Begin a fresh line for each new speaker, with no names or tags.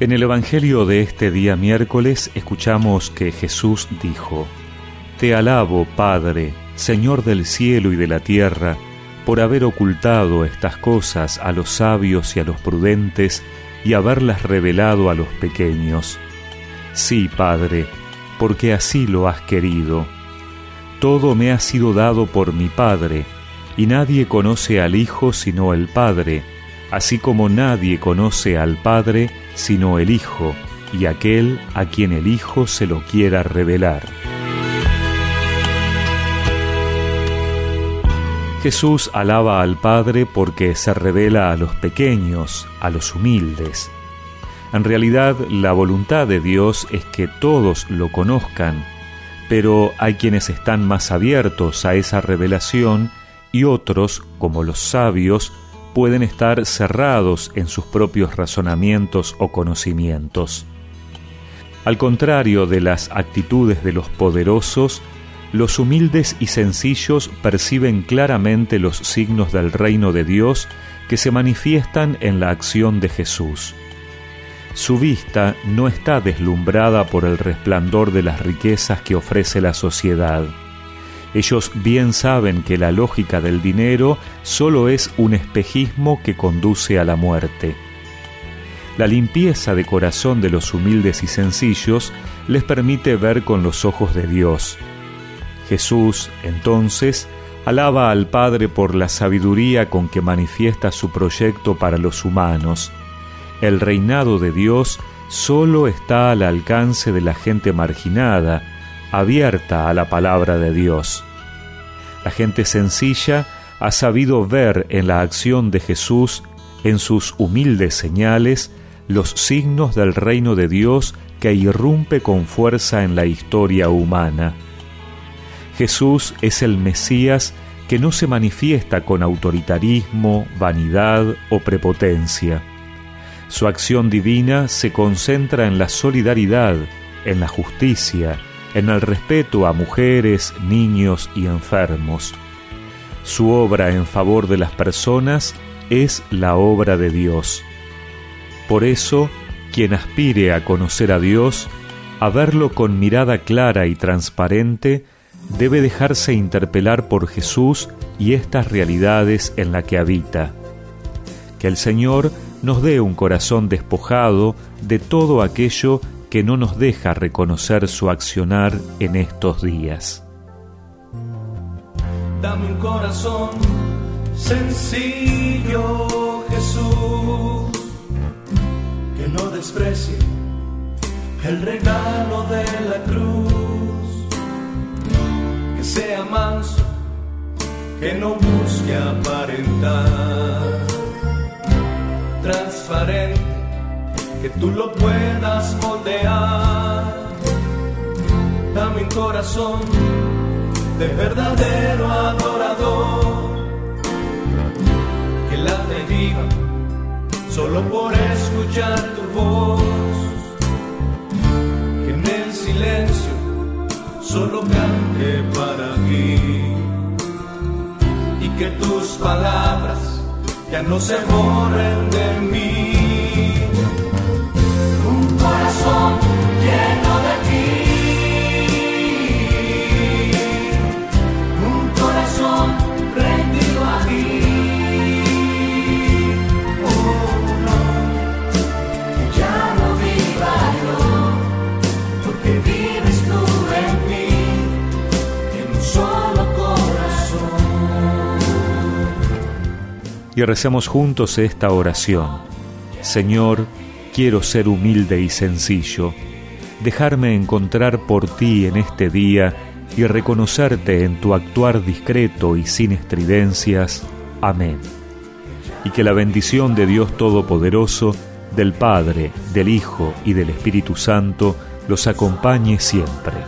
En el Evangelio de este día miércoles escuchamos que Jesús dijo, Te alabo, Padre, Señor del cielo y de la tierra, por haber ocultado estas cosas a los sabios y a los prudentes y haberlas revelado a los pequeños. Sí, Padre, porque así lo has querido. Todo me ha sido dado por mi Padre, y nadie conoce al Hijo sino el Padre, así como nadie conoce al Padre sino el Hijo, y aquel a quien el Hijo se lo quiera revelar. Jesús alaba al Padre porque se revela a los pequeños, a los humildes. En realidad, la voluntad de Dios es que todos lo conozcan, pero hay quienes están más abiertos a esa revelación y otros, como los sabios, pueden estar cerrados en sus propios razonamientos o conocimientos. Al contrario de las actitudes de los poderosos, los humildes y sencillos perciben claramente los signos del reino de Dios que se manifiestan en la acción de Jesús. Su vista no está deslumbrada por el resplandor de las riquezas que ofrece la sociedad ellos bien saben que la lógica del dinero solo es un espejismo que conduce a la muerte. La limpieza de corazón de los humildes y sencillos les permite ver con los ojos de Dios. Jesús, entonces, alaba al Padre por la sabiduría con que manifiesta su proyecto para los humanos. El reinado de Dios solo está al alcance de la gente marginada, abierta a la palabra de Dios. La gente sencilla ha sabido ver en la acción de Jesús, en sus humildes señales, los signos del reino de Dios que irrumpe con fuerza en la historia humana. Jesús es el Mesías que no se manifiesta con autoritarismo, vanidad o prepotencia. Su acción divina se concentra en la solidaridad, en la justicia, en el respeto a mujeres, niños y enfermos. Su obra en favor de las personas es la obra de Dios. Por eso, quien aspire a conocer a Dios, a verlo con mirada clara y transparente, debe dejarse interpelar por Jesús y estas realidades en la que habita. Que el Señor nos dé un corazón despojado de todo aquello que no nos deja reconocer su accionar en estos días.
Dame un corazón sencillo, Jesús, que no desprecie el regalo de la cruz, que sea manso, que no busque aparentar, transparente que tú lo puedas moldear. Dame un corazón de verdadero adorador, que la viva solo por escuchar tu voz, que en el silencio solo cante para ti y que tus palabras ya no se borren de mí
Y recemos juntos esta oración. Señor, quiero ser humilde y sencillo, dejarme encontrar por ti en este día y reconocerte en tu actuar discreto y sin estridencias. Amén. Y que la bendición de Dios Todopoderoso, del Padre, del Hijo y del Espíritu Santo los acompañe siempre.